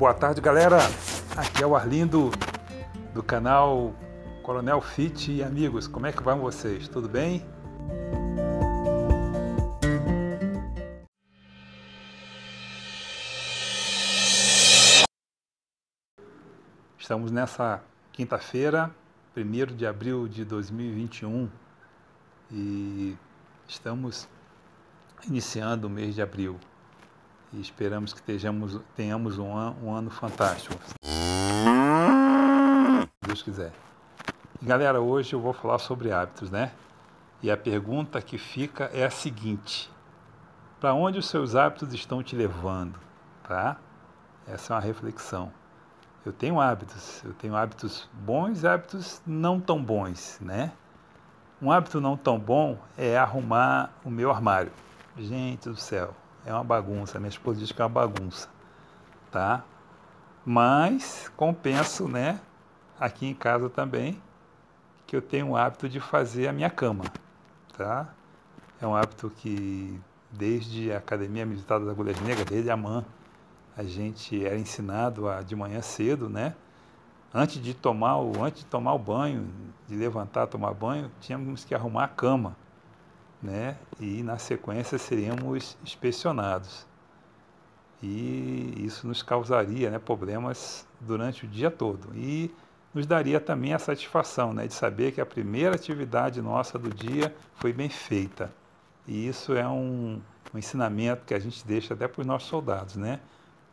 Boa tarde, galera. Aqui é o Arlindo do canal Coronel Fit e amigos. Como é que vão vocês? Tudo bem? Estamos nessa quinta-feira, 1 de abril de 2021 e estamos iniciando o mês de abril e esperamos que tenhamos, tenhamos um, an, um ano fantástico. Se Deus quiser. E, galera, hoje eu vou falar sobre hábitos, né? E a pergunta que fica é a seguinte: para onde os seus hábitos estão te levando? Tá? Essa é uma reflexão. Eu tenho hábitos, eu tenho hábitos bons e hábitos não tão bons, né? Um hábito não tão bom é arrumar o meu armário. Gente do céu, é uma bagunça. Minha esposa diz que é uma bagunça, tá? Mas compenso, né? Aqui em casa também, que eu tenho o hábito de fazer a minha cama, tá? É um hábito que desde a Academia Militar das Agulhas Negras, desde a MAN, a gente era ensinado a de manhã cedo, né? Antes de tomar o antes de tomar o banho, de levantar, tomar banho, tínhamos que arrumar a cama né? e na sequência seríamos inspecionados. E isso nos causaria né, problemas durante o dia todo. E nos daria também a satisfação né, de saber que a primeira atividade nossa do dia foi bem feita. E isso é um, um ensinamento que a gente deixa até para os nossos soldados. Né?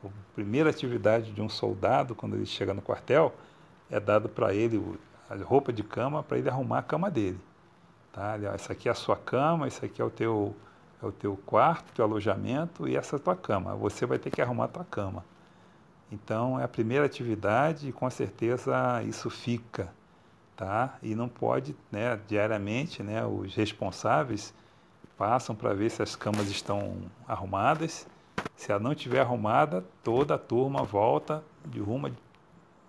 A primeira atividade de um soldado, quando ele chega no quartel, é dado para ele a roupa de cama para ele arrumar a cama dele. Tá? Essa aqui é a sua cama, esse aqui é o teu, é o teu quarto, teu alojamento e essa é a tua cama. Você vai ter que arrumar a tua cama. Então é a primeira atividade e com certeza isso fica, tá? E não pode, né, diariamente, né, os responsáveis passam para ver se as camas estão arrumadas. Se ela não estiver arrumada, toda a turma volta de rumo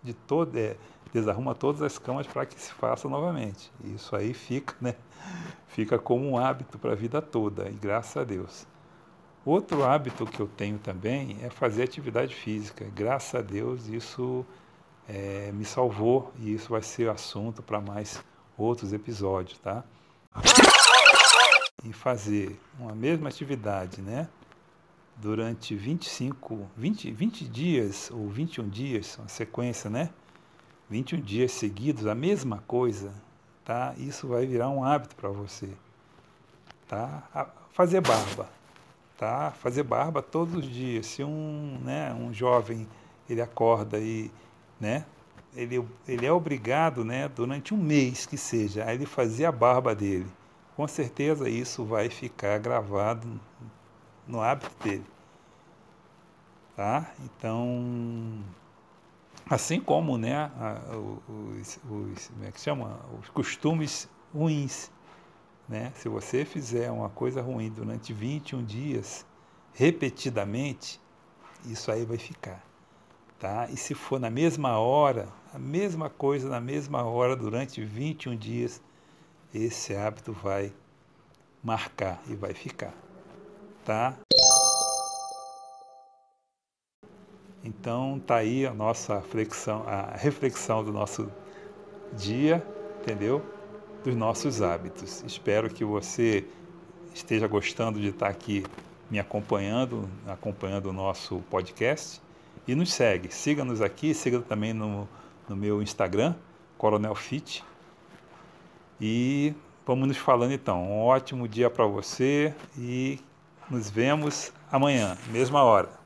de toda é, desarruma todas as camas para que se faça novamente. Isso aí fica, né? Fica como um hábito para a vida toda, e graças a Deus. Outro hábito que eu tenho também é fazer atividade física. Graças a Deus isso é, me salvou e isso vai ser assunto para mais outros episódios, tá? E fazer uma mesma atividade, né? Durante 25, 20, 20 dias ou 21 dias, uma sequência, né? 21 dias seguidos, a mesma coisa, tá? Isso vai virar um hábito para você, tá? Fazer barba, tá? Fazer barba todos os dias. Se um, né, um jovem ele acorda e, né, ele, ele é obrigado, né, durante um mês que seja, a ele fazer a barba dele. Com certeza isso vai ficar gravado no hábito dele, tá? Então Assim como né, os, os, como é que chama? os costumes ruins. Né? Se você fizer uma coisa ruim durante 21 dias, repetidamente, isso aí vai ficar. Tá? E se for na mesma hora, a mesma coisa na mesma hora durante 21 dias, esse hábito vai marcar e vai ficar. Tá? Então tá aí a nossa flexão, a reflexão do nosso dia, entendeu? Dos nossos hábitos. Espero que você esteja gostando de estar aqui me acompanhando, acompanhando o nosso podcast. E nos segue, siga-nos aqui, siga também no, no meu Instagram, Coronel Fit. E vamos nos falando então. Um ótimo dia para você e nos vemos amanhã, mesma hora.